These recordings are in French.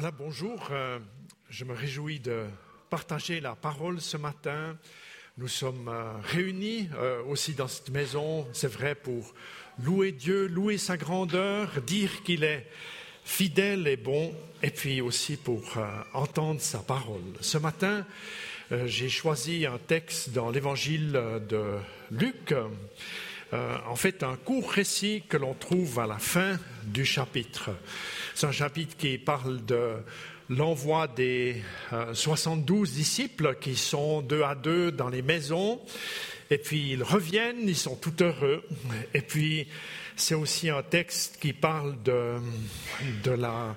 Voilà, bonjour. Euh, je me réjouis de partager la parole ce matin. Nous sommes euh, réunis euh, aussi dans cette maison, c'est vrai, pour louer Dieu, louer sa grandeur, dire qu'il est fidèle et bon, et puis aussi pour entendre sa parole. Ce matin, j'ai choisi un texte dans l'évangile de Luc. en fait, un court récit que l'on trouve à la fin du chapitre. C'est un chapitre qui parle de l'envoi des 72 euh, disciples qui sont deux à deux dans les maisons. Et puis ils reviennent, ils sont tout heureux. Et puis c'est aussi un texte qui parle de, de la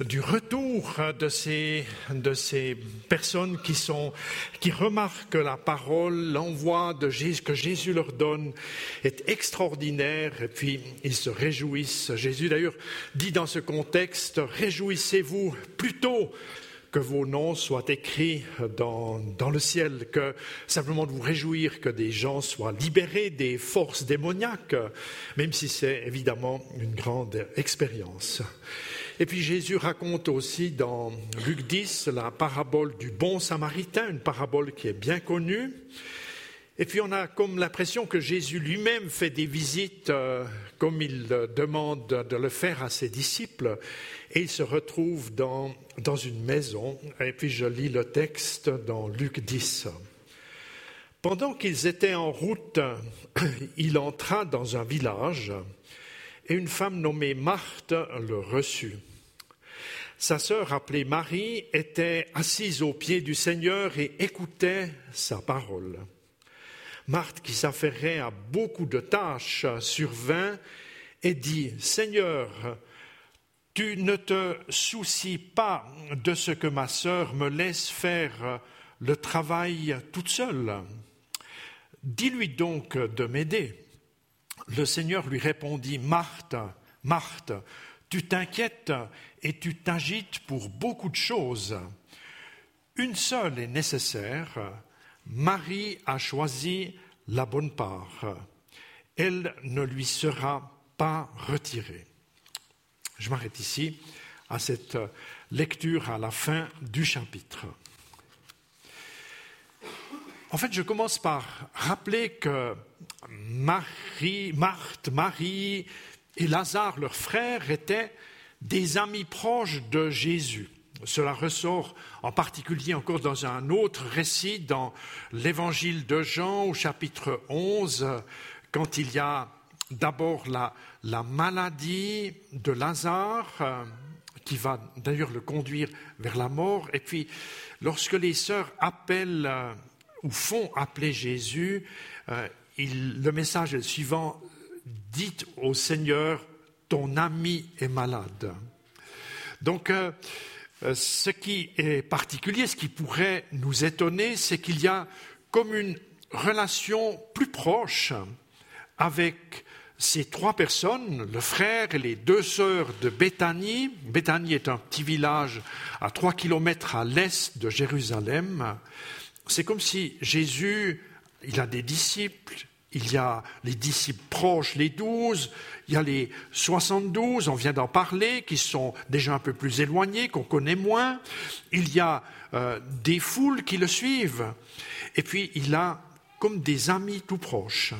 du retour de ces, de ces personnes qui, sont, qui remarquent que la parole, l'envoi de Jésus, que Jésus leur donne est extraordinaire et puis ils se réjouissent. Jésus d'ailleurs dit dans ce contexte, réjouissez-vous plutôt que vos noms soient écrits dans, dans, le ciel, que simplement de vous réjouir que des gens soient libérés des forces démoniaques, même si c'est évidemment une grande expérience. Et puis Jésus raconte aussi dans Luc 10 la parabole du bon samaritain, une parabole qui est bien connue. Et puis on a comme l'impression que Jésus lui-même fait des visites euh, comme il demande de le faire à ses disciples. Et il se retrouve dans, dans une maison. Et puis je lis le texte dans Luc 10. Pendant qu'ils étaient en route, il entra dans un village et une femme nommée Marthe le reçut. Sa sœur appelée Marie était assise aux pieds du Seigneur et écoutait sa parole. Marthe, qui s'affairait à beaucoup de tâches, survint et dit, Seigneur, tu ne te soucies pas de ce que ma sœur me laisse faire le travail toute seule. Dis-lui donc de m'aider. Le Seigneur lui répondit, Marthe, Marthe, tu t'inquiètes et tu t'agites pour beaucoup de choses. Une seule est nécessaire. Marie a choisi la bonne part. Elle ne lui sera pas retirée. Je m'arrête ici à cette lecture à la fin du chapitre. En fait, je commence par rappeler que Marie, Marthe, Marie et Lazare, leur frère, étaient des amis proches de Jésus. Cela ressort en particulier encore dans un autre récit, dans l'évangile de Jean au chapitre 11, quand il y a d'abord la, la, maladie de Lazare, euh, qui va d'ailleurs le conduire vers la mort, et puis lorsque les sœurs appellent euh, font appeler Jésus, euh, le message est le suivant, dites au Seigneur, ton ami est malade. Donc, euh, euh, ce qui est particulier, ce qui pourrait nous étonner, c'est qu'il y a comme une relation plus proche avec ces trois personnes, le frère et les deux sœurs de Béthanie. Béthanie est un petit village à trois kilomètres à l'est de Jérusalem. C'est comme si Jésus, il a des disciples, il y a les disciples proches, les douze, il y a les 72, on vient d'en parler, qui sont déjà un peu plus éloignés, qu'on connaît moins. Il y a euh, des foules qui le suivent. Et puis il a comme des amis tout proches,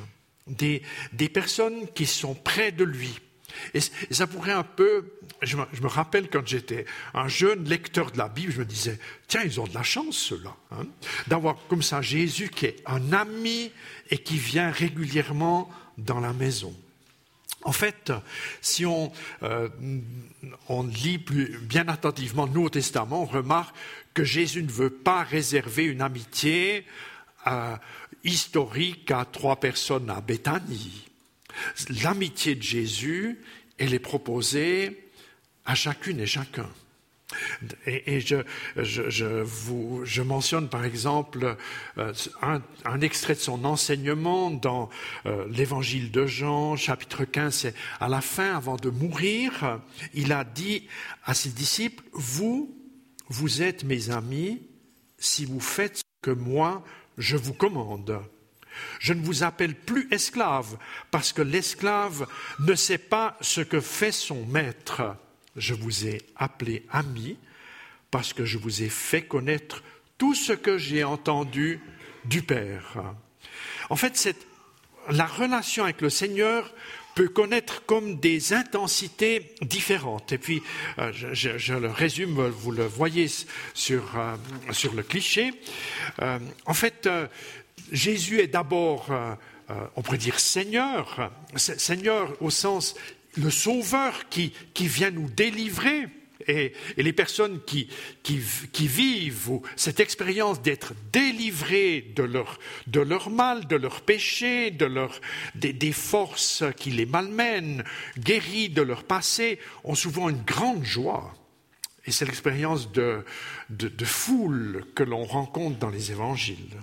des, des personnes qui sont près de lui. Et, ça pourrait un peu, je me, rappelle quand j'étais un jeune lecteur de la Bible, je me disais, tiens, ils ont de la chance, ceux-là, hein, d'avoir comme ça Jésus qui est un ami et qui vient régulièrement dans la maison. En fait, si on, euh, lit bien attentivement le Nouveau Testament, on remarque que Jésus ne veut pas réserver une amitié euh, historique à trois personnes à Béthanie. L'amitié de Jésus, elle est proposée à chacune et chacun. Et, je, vous, je, mentionne par exemple euh, un, extrait de son enseignement dans euh, l'évangile de Jean, chapitre 15, à la fin, avant de mourir, il a dit à ses disciples, vous, vous êtes mes amis si vous faites ce que moi, je vous commande. Je ne vous appelle plus esclave, parce que l'esclave ne sait pas ce que fait son maître je vous ai appelé ami parce que je vous ai fait connaître tout ce que j'ai entendu du Père. En fait, la relation avec le Seigneur peut connaître comme des intensités différentes. Et puis, euh, je, le résume, vous le voyez sur, euh, sur le cliché. Euh, en fait, Jésus est d'abord, on pourrait dire Seigneur, Seigneur au sens le Sauveur qui, qui vient nous délivrer et, les personnes qui, vivent cette expérience d'être délivrées de leur, mal, de leur péché, de leur, des, forces qui les malmènent, guéries de leur passé, ont souvent une grande joie. Et c'est l'expérience de, de foule que l'on rencontre dans les évangiles.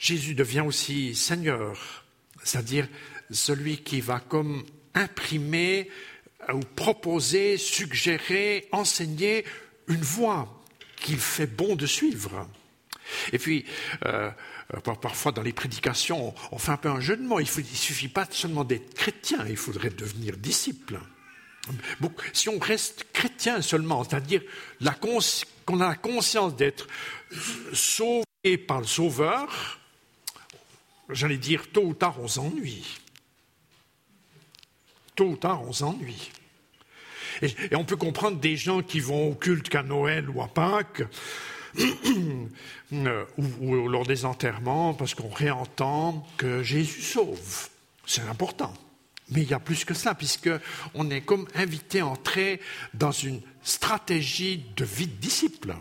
Jésus devient aussi Seigneur, c'est-à-dire celui qui va comme imprimer ou proposer, suggérer, enseigner une voie qu'il fait bon de suivre. Et puis, euh, parfois dans les prédications, on fait un peu un jeu de mots. Il ne suffit pas seulement d'être chrétien, il faudrait devenir disciple. si on reste chrétien seulement, c'est-à-dire qu'on a la conscience d'être sauvé par le Sauveur, j'allais dire tôt ou tard on s'ennuie tôt ou tard, on s'ennuie. Et, on peut comprendre des gens qui vont au culte qu'à Noël ou à Pâques, euh, ou, lors des enterrements, parce qu'on réentend que Jésus sauve. C'est important. Mais il y a plus que ça, puisqu'on est comme invité à entrer dans une stratégie de vie de disciple.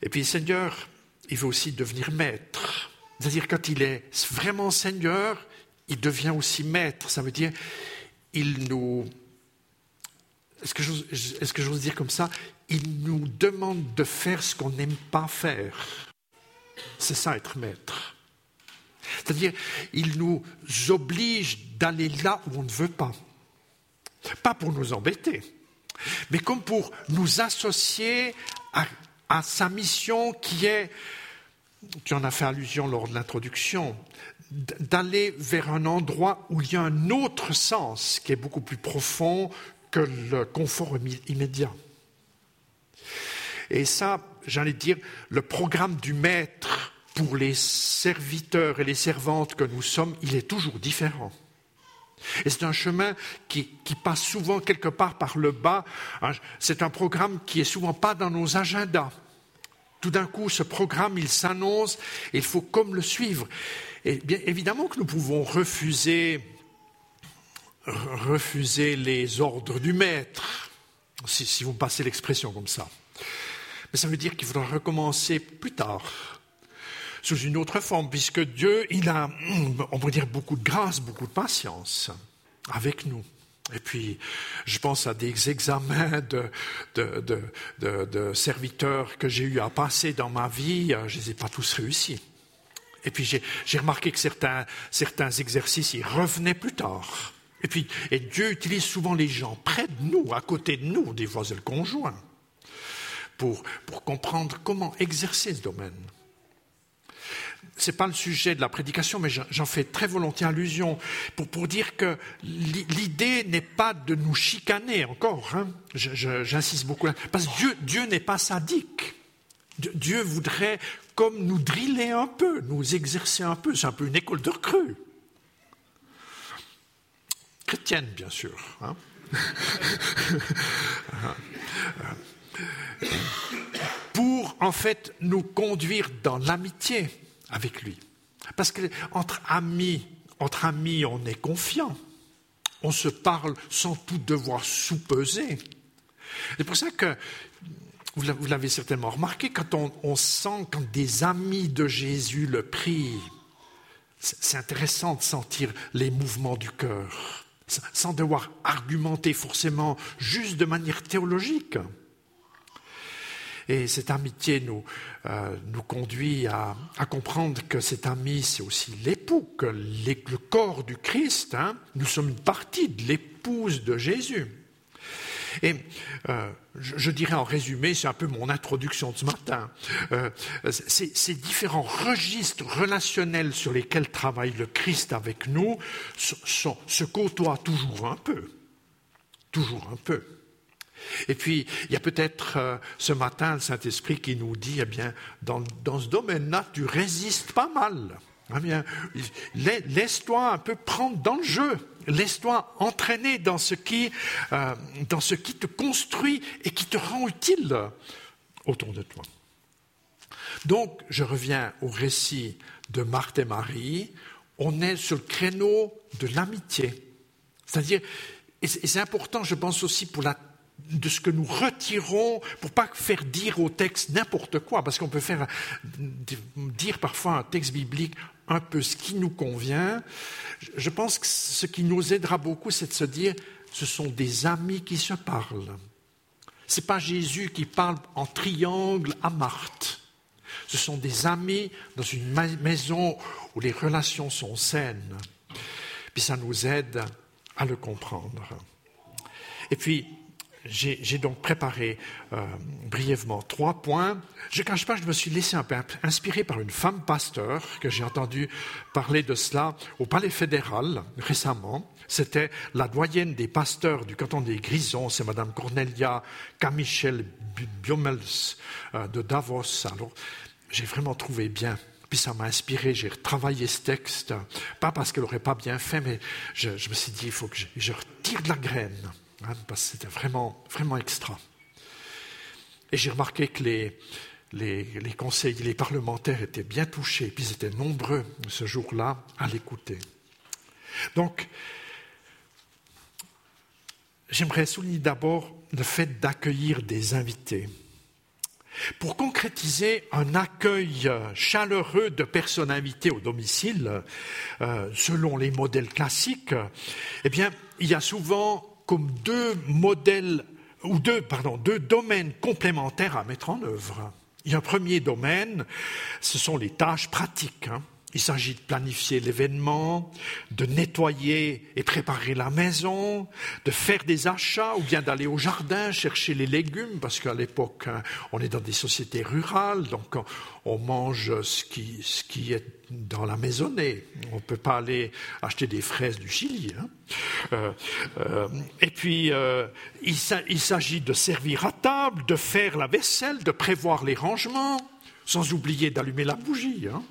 Et puis, Seigneur, il veut aussi devenir maître. C'est-à-dire, quand il est vraiment Seigneur, il devient aussi maître. Ça veut dire, il nous. Est-ce que j'ose dire comme ça? Il nous demande de faire ce qu'on n'aime pas faire. C'est ça être maître. C'est-à-dire, il nous oblige d'aller là où on ne veut pas. Pas pour nous embêter, mais comme pour nous associer à, à sa mission qui est, tu en as fait allusion lors de l'introduction, d'aller vers un endroit où il y a un autre sens qui est beaucoup plus profond que le confort immédiat. Et ça, j'allais dire, le programme du maître pour les serviteurs et les servantes que nous sommes, il est toujours différent. Et c'est un chemin qui, passe souvent quelque part par le bas. C'est un programme qui est souvent pas dans nos agendas. Tout d'un coup, ce programme, il s'annonce et il faut comme le suivre. Bien évidemment que nous pouvons refuser, refuser les ordres du maître, si, vous passez l'expression comme ça. Mais ça veut dire qu'il faudra recommencer plus tard, sous une autre forme, puisque Dieu, il a, on pourrait dire, beaucoup de grâce, beaucoup de patience avec nous. Et puis, je pense à des examens de, serviteurs que j'ai eu à passer dans ma vie, je ne les ai pas tous réussis. Et puis j'ai remarqué que certains, exercices, ils revenaient plus tard. Et puis, Dieu utilise souvent les gens près de nous, à côté de nous, des fois le conjoint, pour, pour comprendre comment exercer ce domaine. N'est pas le sujet de la prédication, mais j'en fais très volontiers allusion pour, dire que l'idée n'est pas de nous chicaner encore. Hein. J'insiste beaucoup là, parce que Dieu, Dieu n'est pas sadique. Dieu voudrait comme nous driller un peu, nous exercer un peu. C'est un peu une école de recrue. Chrétienne, bien sûr. Hein. Pour, en fait, nous conduire dans l'amitié avec lui. Parce qu'entre amis, entre amis, on est confiant. On se parle sans tout devoir sous-peser. C'est pour ça que vous l'avez certainement remarqué, quand on, sent, quand des amis de Jésus le prient, c'est intéressant de sentir les mouvements du cœur, sans devoir argumenter forcément, juste de manière théologique. Et cette amitié nous, euh, conduit à, comprendre que cet ami, c'est aussi l'époux, que le corps du Christ, hein, nous sommes une partie de l'épouse de Jésus. Et euh, je, dirais en résumé, c'est un peu mon introduction de ce matin, euh, ces, différents registres relationnels sur lesquels travaille le Christ avec nous se côtoient toujours un peu. toujours un peu. Et puis, il y a peut-être euh, ce matin le Saint-Esprit qui nous dit, eh bien, dans, dans ce domaine-là, tu résistes pas mal. Eh bien, laisse-toi un peu prendre dans le jeu. Laisse-toi entraîner dans ce, qui, euh, dans ce qui te construit et qui te rend utile autour de toi. Donc, je reviens au récit de Marthe et Marie. On est sur le créneau de l'amitié. C'est-à-dire, et c'est important, je pense aussi, pour la de ce que nous retirons pour pas faire dire au texte n'importe quoi, parce qu'on peut faire dire parfois un texte biblique un peu ce qui nous convient. Je pense que ce qui nous aidera beaucoup, c'est de se dire, ce sont des amis qui se parlent. C'est pas Jésus qui parle en triangle à Marthe. Ce sont des amis dans une maison où les relations sont saines. Puis ça nous aide à le comprendre. Et puis, j'ai donc préparé euh, brièvement trois points. Je ne cache pas, je me suis laissé un peu inspiré par une femme pasteur que j'ai entendu parler de cela au Palais fédéral récemment. C'était la doyenne des pasteurs du canton des Grisons, c'est Madame Cornelia Camichel Biomels euh, de Davos. Alors, j'ai vraiment trouvé bien. Puis ça m'a inspiré, j'ai retravaillé ce texte, pas parce qu'elle n'aurait pas bien fait, mais je, me suis dit, il faut que je retire de la graine. Hein, parce que c'était vraiment, vraiment extra. Et j'ai remarqué que les, les, les, conseils, les parlementaires étaient bien touchés, puis ils étaient nombreux ce jour-là à l'écouter. Donc, j'aimerais souligner d'abord le fait d'accueillir des invités. Pour concrétiser un accueil chaleureux de personnes invitées au domicile, euh, selon les modèles classiques, eh bien, il y a souvent comme deux modèles ou deux, pardon, deux domaines complémentaires à mettre en œuvre. Il y a un premier domaine, ce sont les tâches pratiques. Hein. Il s'agit de planifier l'événement, de nettoyer et préparer la maison, de faire des achats ou bien d'aller au jardin chercher les légumes, parce qu'à l'époque, hein, on est dans des sociétés rurales, donc on mange ce qui, est dans la maisonnée. On ne peut pas aller acheter des fraises du Chili. Hein. Euh, euh, et puis, euh, il s'agit de servir à table, de faire la vaisselle, de prévoir les rangements, sans oublier d'allumer la bougie. Hein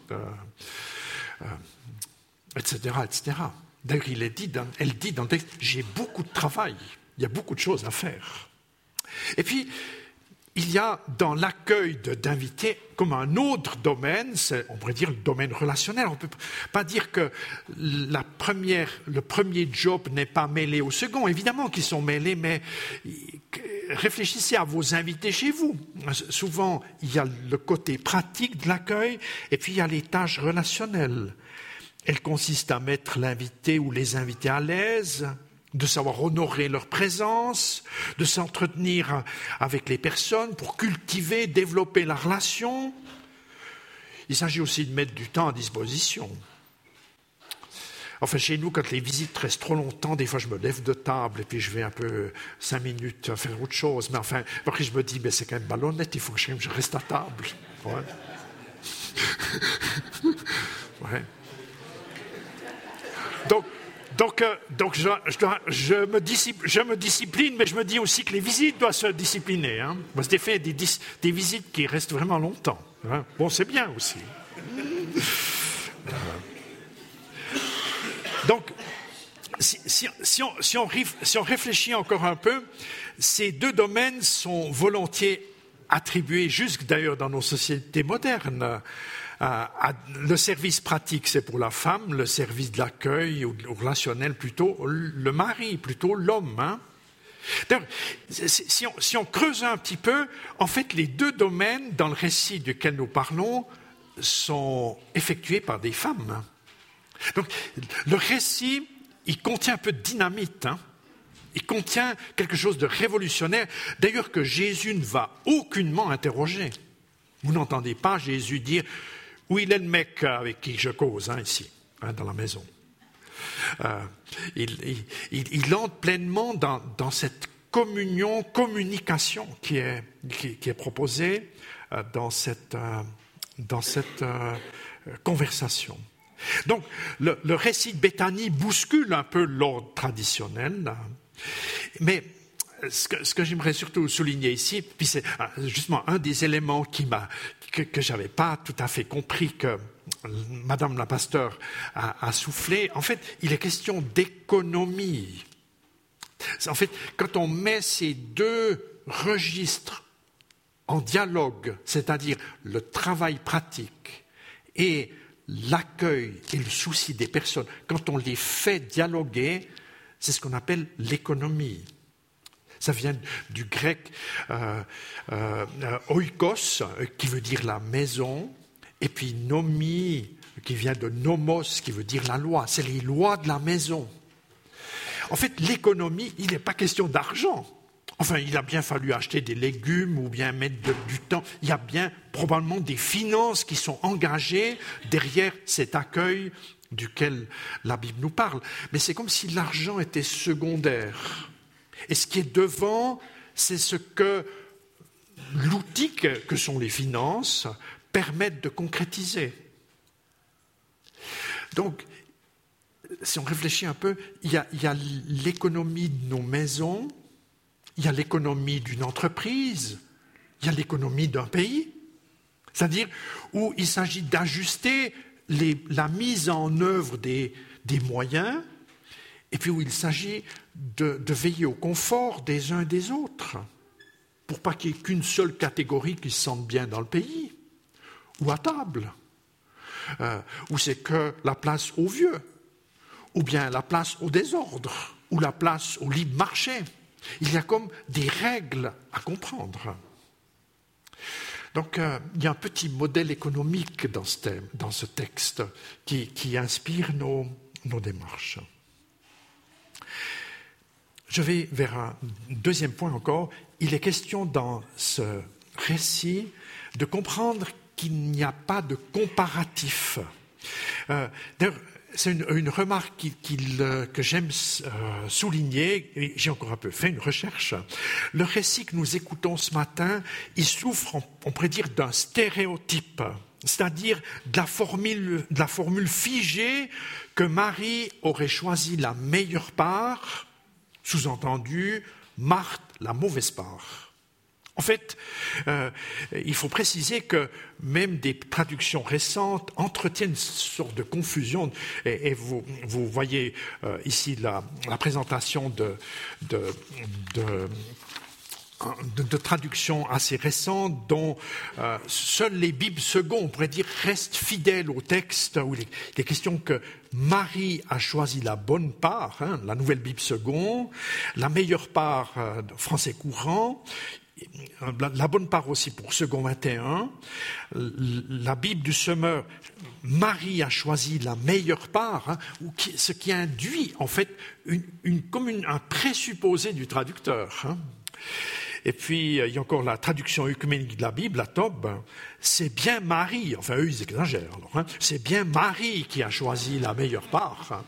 euh, etc. D'ailleurs, il est dit elle dit dans le texte, j'ai beaucoup de travail, il y a beaucoup de choses à faire. Et puis, il y a dans l'accueil d'invités comme un autre domaine, on pourrait dire le domaine relationnel. On ne peut pas dire que la première, le premier job n'est pas mêlé au second. Évidemment qu'ils sont mêlés, mais réfléchissez à vos invités chez vous. Souvent, il y a le côté pratique de l'accueil et puis il y a les tâches relationnelles. Elles consistent à mettre l'invité ou les invités à l'aise, de savoir honorer leur présence, de s'entretenir avec les personnes pour cultiver, développer la relation. Il s'agit aussi de mettre du temps à disposition. Enfin, chez nous, quand les visites restent trop longtemps, des fois, je me lève de table et puis je vais un peu cinq minutes faire autre chose. Mais enfin, après, je me dis, ben, c'est quand même ballonnette, il faut que je reste à table. Donc, donc, euh, donc je, me discipline, mais je me dis aussi que les visites doivent se discipliner. Hein. Parce des, des, des, visites qui restent vraiment longtemps. Hein. Bon, c'est bien aussi. Donc, si, on, réfléchit encore un peu, ces deux domaines sont volontiers attribués, jusque d'ailleurs dans nos sociétés modernes. Le service pratique, c'est pour la femme, le service de l'accueil ou relationnel plutôt le mari, plutôt l'homme. Hein. Si, on, creuse un petit peu, en fait, les deux domaines dans le récit duquel nous parlons sont effectués par des femmes. Donc, le récit, il contient un peu de dynamite. Hein. Il contient quelque chose de révolutionnaire, d'ailleurs que Jésus ne va aucunement interroger. Vous n'entendez pas Jésus dire où il est le mec avec qui je cause hein, ici, hein, dans la maison. Euh, il, entre pleinement dans, cette communion, communication qui est, proposée euh, dans cette, euh, dans cette conversation. Donc, le, récit de Béthanie bouscule un peu l'ordre traditionnel. Mais ce que, j'aimerais surtout souligner ici, puis c'est ah, justement un des éléments qui m'a, que, je n'avais pas tout à fait compris que Madame la pasteur a, a soufflé. En fait, il est question d'économie. En fait, quand on met ces deux registres en dialogue, c'est-à-dire le travail pratique et l'accueil et le souci des personnes, quand on les fait dialoguer, c'est ce qu'on appelle l'économie. Ça vient du grec euh, euh, oikos, qui veut dire la maison, et puis nomi, qui vient de nomos, qui veut dire la loi. C'est les lois de la maison. En fait, l'économie, il n'est pas question d'argent. Enfin, il a bien fallu acheter des légumes ou bien mettre du temps. Il y a bien probablement des finances qui sont engagées derrière cet accueil duquel la Bible nous parle. Mais c'est comme si l'argent était secondaire. Et ce qui est devant, c'est ce que l'outil que sont les finances permettent de concrétiser. Donc, si on réfléchit un peu, il y a, l'économie de nos maisons, il y a l'économie d'une entreprise, il y a l'économie d'un pays, c'est-à-dire où il s'agit d'ajuster la mise en œuvre des, moyens, et puis où il s'agit de, veiller au confort des uns et des autres, pour pas qu'il n'y ait qu'une seule catégorie qui se sente bien dans le pays, ou à table, euh, où c'est que la place aux vieux ou bien la place au désordre, ou la place au libre marché. Il y a comme des règles à comprendre. Donc euh, il y a un petit modèle économique dans ce, texte qui, inspire nos, démarches. Je vais vers un deuxième point encore. Il est question dans ce récit de comprendre qu'il n'y a pas de comparatif. Euh, c'est une, remarque que j'aime euh, souligner, j'ai encore un peu fait une recherche. Le récit que nous écoutons ce matin, il souffre, on, pourrait dire, d'un stéréotype, c'est-à-dire de la formule figée que Marie aurait choisi la meilleure part, sous-entendu, Marthe la mauvaise part. En fait, euh, il faut préciser que même des traductions récentes entretiennent une sorte de confusion. Et, vous, voyez euh, ici la, présentation de, traductions assez récentes dont euh, seules les Bibles secondes, on pourrait dire, restent fidèles au texte où il est question que Marie a choisi la bonne part, hein, la nouvelle Bible seconde, la meilleure part français courant, la bonne part aussi pour Second 21, la Bible du semeur, Marie a choisi la meilleure part, hein, ce qui induit en fait une, un présupposé du traducteur. Hein. Et puis, il y a encore la traduction œcuménique de la Bible, la Tob, c'est bien Marie, enfin eux ils exagèrent hein. c'est bien Marie qui a choisi la meilleure part.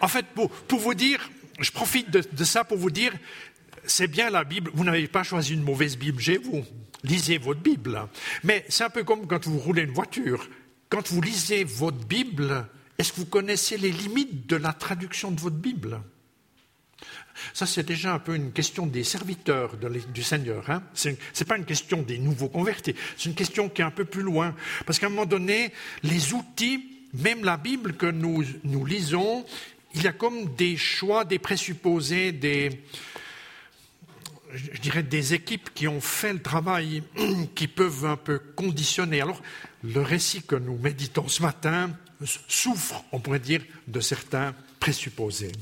En fait, pour, vous dire, je profite de ça pour vous dire, c'est bien la Bible, vous n'avez pas choisi une mauvaise Bible chez vous. Lisez votre Bible. Mais c'est un peu comme quand vous roulez une voiture. Quand vous lisez votre Bible, est-ce que vous connaissez les limites de la traduction de votre Bible? Ça, c'est déjà un peu une question des serviteurs du Seigneur. Hein. Ce n'est pas une question des nouveaux convertis. C'est une question qui est un peu plus loin. Parce qu'à un moment donné, les outils, même la Bible que nous, nous lisons, il y a comme des choix, des présupposés, des, je dirais, des équipes qui ont fait le travail, qui peuvent un peu conditionner. Alors, le récit que nous méditons ce matin souffre, on pourrait dire, de certains présupposés.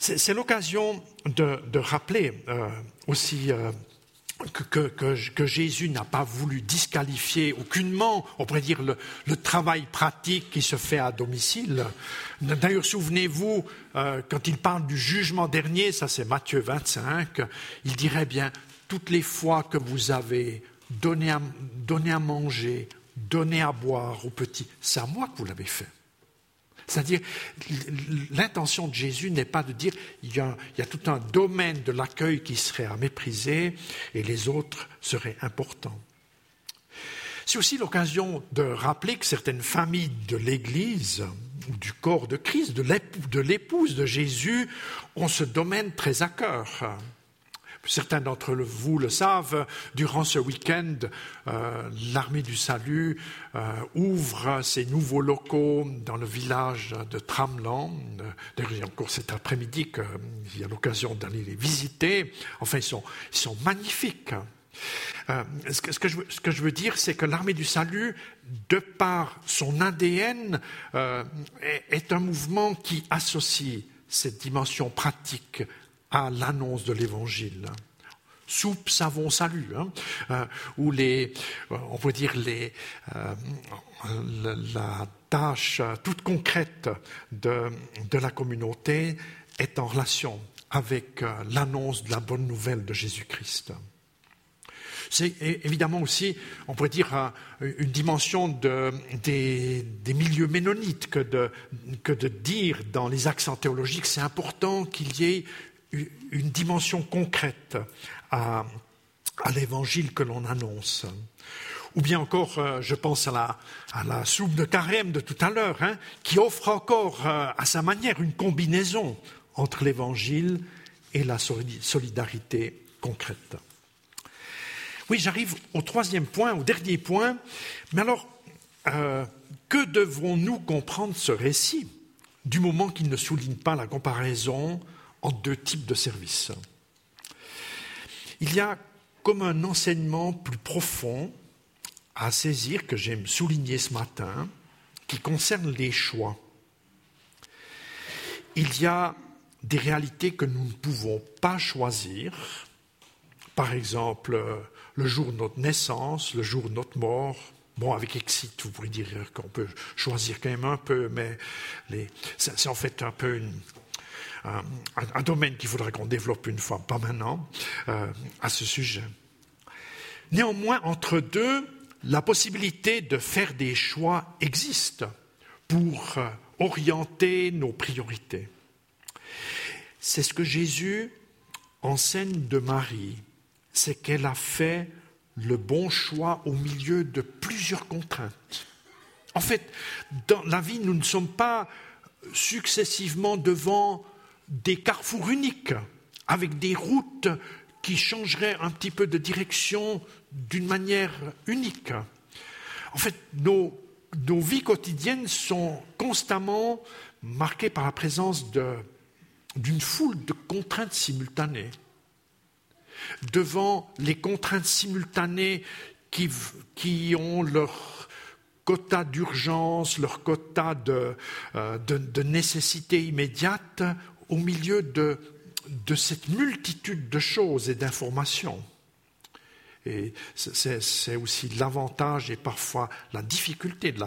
C'est l'occasion de, rappeler euh, aussi euh, que, Jésus n'a pas voulu disqualifier aucunement, on pourrait dire, le, travail pratique qui se fait à domicile. D'ailleurs, souvenez-vous, euh, quand il parle du jugement dernier, ça c'est Matthieu 25, il dirait bien, toutes les fois que vous avez donné à, donné à manger, donné à boire aux petits, c'est à moi que vous l'avez fait. C'est-à-dire, l'intention de Jésus n'est pas de dire il y, a, tout un domaine de l'accueil qui serait à mépriser et les autres seraient importants. C'est aussi l'occasion de rappeler que certaines familles de l'Église du corps de Christ, de l'épouse de Jésus, ont ce domaine très à cœur. Certains d'entre vous le savent, durant ce week-end, euh, l'armée du salut euh, ouvre ses nouveaux locaux dans le village de Tramland. D'ailleurs, il y a encore cet après-midi qu'il y a l'occasion d'aller les visiter. Enfin, ils sont, magnifiques. Euh, ce, que, je veux, dire, c'est que l'armée du salut, de par son ADN, est un mouvement qui associe cette dimension pratique à l'annonce de l'Évangile. Soupe, savon, salut, hein, euh, ou les, euh, on peut dire les, euh, la, tâche toute concrète de, de, la communauté est en relation avec l'annonce de la bonne nouvelle de Jésus-Christ. C'est évidemment aussi, on pourrait dire, une dimension de, des, des, milieux ménonites que de, que de dire dans les accents théologiques, c'est important qu'il y ait une dimension concrète à, l'évangile que l'on annonce. Ou bien encore, euh, je pense à la, soupe de carême de tout à l'heure, hein, qui offre encore euh, à sa manière une combinaison entre l'évangile et la solidarité concrète. Oui, j'arrive au troisième point, au dernier point. Mais alors, euh, que devrons-nous comprendre ce récit du moment qu'il ne souligne pas la comparaison en deux types de services. Il y a comme un enseignement plus profond à saisir que j'aime souligner ce matin, qui concerne les choix. Il y a des réalités que nous ne pouvons pas choisir, par exemple le jour de notre naissance, le jour de notre mort. Bon, avec Exit, vous pourrez dire qu'on peut choisir quand même un peu, mais c'est en fait un peu une, un, domaine qu'il faudra qu'on développe une fois, pas maintenant, euh, à ce sujet. Néanmoins, entre deux, la possibilité de faire des choix existe pour euh, orienter nos priorités. C'est ce que Jésus enseigne de Marie, c'est qu'elle a fait le bon choix au milieu de plusieurs contraintes. En fait, dans la vie, nous ne sommes pas successivement devant des carrefours uniques, avec des routes qui changeraient un petit peu de direction d'une manière unique. En fait, nos, vies quotidiennes sont constamment marquées par la présence d'une foule de contraintes simultanées. Devant les contraintes simultanées qui, ont leur quota d'urgence, leur quota de, euh, de nécessité immédiate, au milieu de, cette multitude de choses et d'informations. Et c'est aussi l'avantage et parfois la difficulté de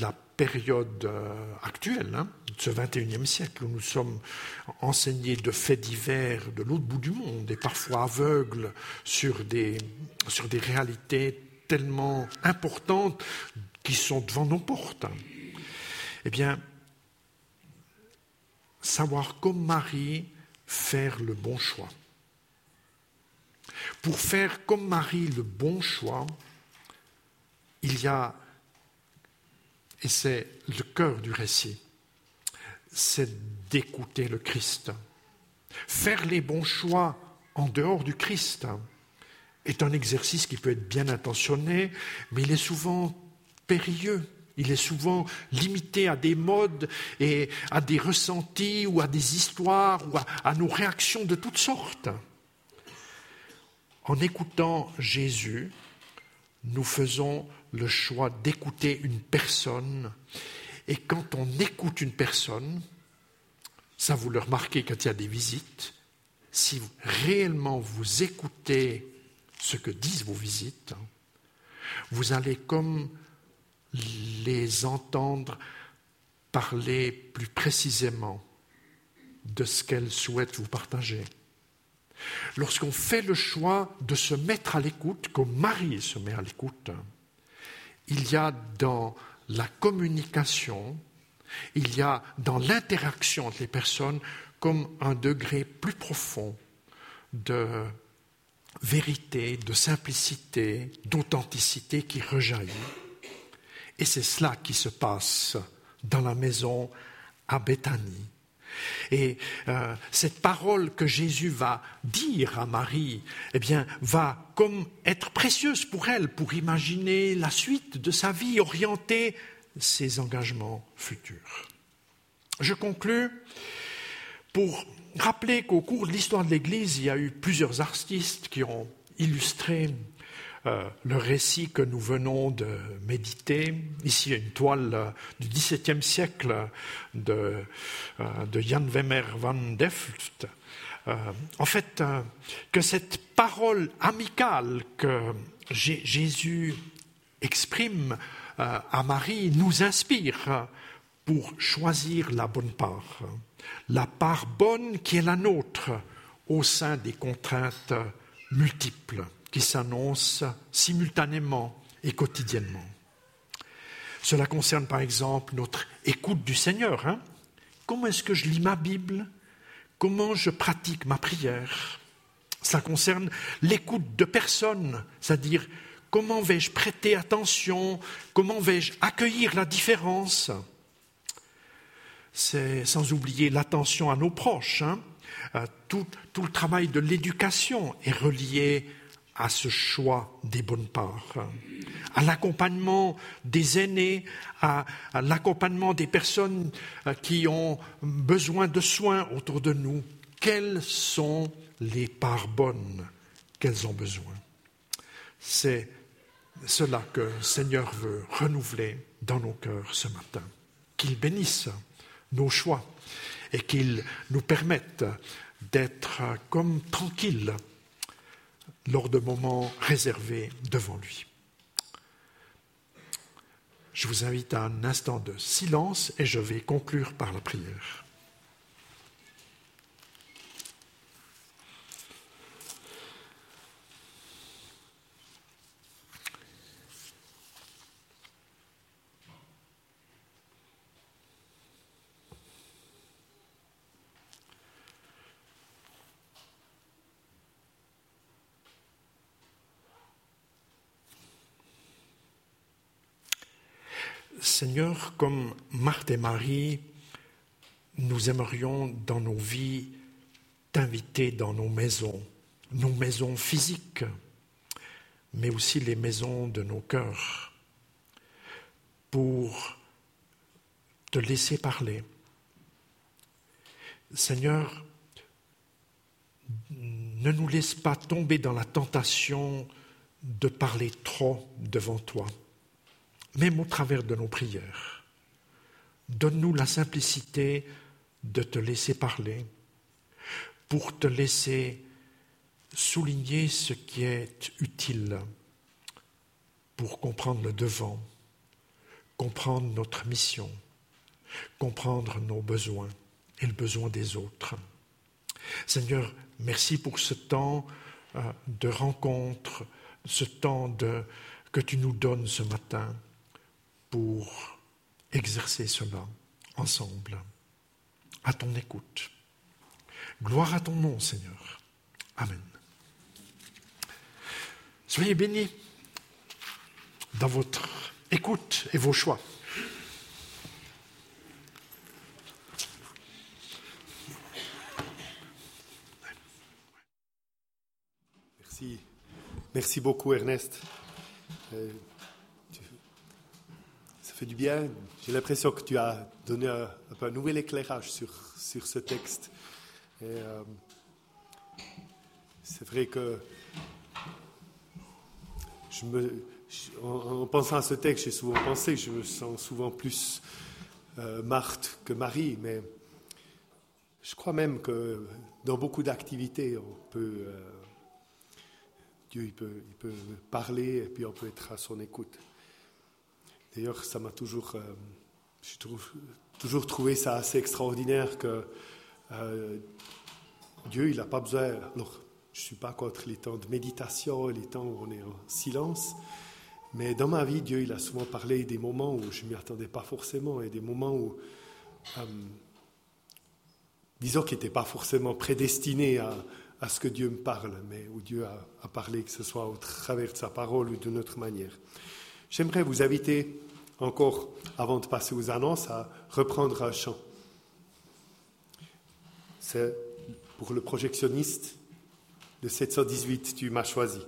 la, période euh, actuelle, hein, de ce 21e siècle, où nous sommes enseignés de faits divers de l'autre bout du monde et parfois aveugles sur des, sur des réalités tellement importantes qui sont devant nos portes. Eh bien, savoir comme Marie faire le bon choix. Pour faire comme Marie le bon choix, il y a, et c'est le cœur du récit, c'est d'écouter le Christ. Faire les bons choix en dehors du Christ est un exercice qui peut être bien intentionné, mais il est souvent périlleux. Il est souvent limité à des modes et à des ressentis ou à des histoires ou à, nos réactions de toutes sortes. En écoutant Jésus, nous faisons le choix d'écouter une personne. Et quand on écoute une personne, ça vous le remarquez quand il y a des visites, si réellement vous écoutez ce que disent vos visites, vous allez comme les entendre parler plus précisément de ce qu'elles souhaitent vous partager. Lorsqu'on fait le choix de se mettre à l'écoute, comme Marie se met à l'écoute, il y a dans la communication, il y a dans l'interaction entre les personnes comme un degré plus profond de, vérité, de simplicité, d'authenticité qui rejaillit. Et c'est cela qui se passe dans la maison à Béthanie. Et euh, cette parole que Jésus va dire à Marie, eh bien, va comme être précieuse pour elle, pour imaginer la suite de sa vie, orienter ses engagements futurs. Je conclus pour rappeler qu'au cours de l'histoire de l'Église, il y a eu plusieurs artistes qui ont illustré euh, le récit que nous venons de méditer. Ici, une toile euh, du XVIIe siècle de, euh, Jan Wemmer van Delft. en fait, que cette parole amicale que Jésus exprime à Marie nous inspire pour choisir la bonne part, la part bonne qui est la nôtre au sein des contraintes multiples qui s'annoncent simultanément et quotidiennement. Cela concerne par exemple notre écoute du Seigneur. Hein. Comment est-ce que je lis ma Bible? Comment je pratique ma prière? Ça concerne l'écoute de personnes, c'est-à-dire comment vais-je prêter attention? Comment vais-je accueillir la différence? C'est sans oublier l'attention à nos proches. Hein. Euh, tout, tout, le travail de l'éducation est relié à ce choix des bonnes parts, à l'accompagnement des aînés, à, l'accompagnement des personnes euh, qui ont besoin de soins autour de nous. Quelles sont les parts bonnes qu'elles ont besoin? C'est cela que le Seigneur veut renouveler dans nos cœurs ce matin. Qu'il bénisse nos choix et qu'il nous permette d'être comme tranquilles lors de moments réservés devant lui. Je vous invite à un instant de silence et je vais conclure par la prière. Seigneur, comme Marthe et Marie, nous aimerions dans nos vies t'inviter dans nos maisons, nos maisons physiques, mais aussi les maisons de nos cœurs, pour te laisser parler. Seigneur, ne nous laisse pas tomber dans la tentation de parler trop devant toi même au travers de nos prières. Donne-nous la simplicité de te laisser parler, pour te laisser souligner ce qui est utile, pour comprendre le devant, comprendre notre mission, comprendre nos besoins et le besoin des autres. Seigneur, merci pour ce temps euh, de rencontre, ce temps que tu nous donnes ce matin pour exercer cela ensemble, à ton écoute. Gloire à ton nom, Seigneur. Amen. Soyez bénis dans votre écoute et vos choix. Merci. Merci beaucoup, Ernest. Euh, du bien. J'ai l'impression que tu as donné un, peu un nouvel éclairage sur, sur ce texte. Euh, c'est vrai que je me, en, pensant à ce texte, j'ai souvent pensé que je me sens souvent plus euh, Marthe que Marie, mais je crois même que dans beaucoup d'activités, on peut, euh, Dieu il peut, il peut parler et puis on peut être à son écoute. D'ailleurs, ça m'a toujours, euh, toujours trouvé ça assez extraordinaire que euh, Dieu, il n'a pas besoin. Alors, je ne suis pas contre les temps de méditation, les temps où on est en silence, mais dans ma vie, Dieu, il a souvent parlé des moments où je ne m'y attendais pas forcément et des moments où, euh, disons, qui n'étaient pas forcément prédestinés à, à ce que Dieu me parle, mais où Dieu a, a parlé, que ce soit au travers de sa parole ou d'une autre manière. J'aimerais vous inviter encore, avant de passer aux annonces, à reprendre un chant. C'est pour le projectionniste, le 718, tu m'as choisi.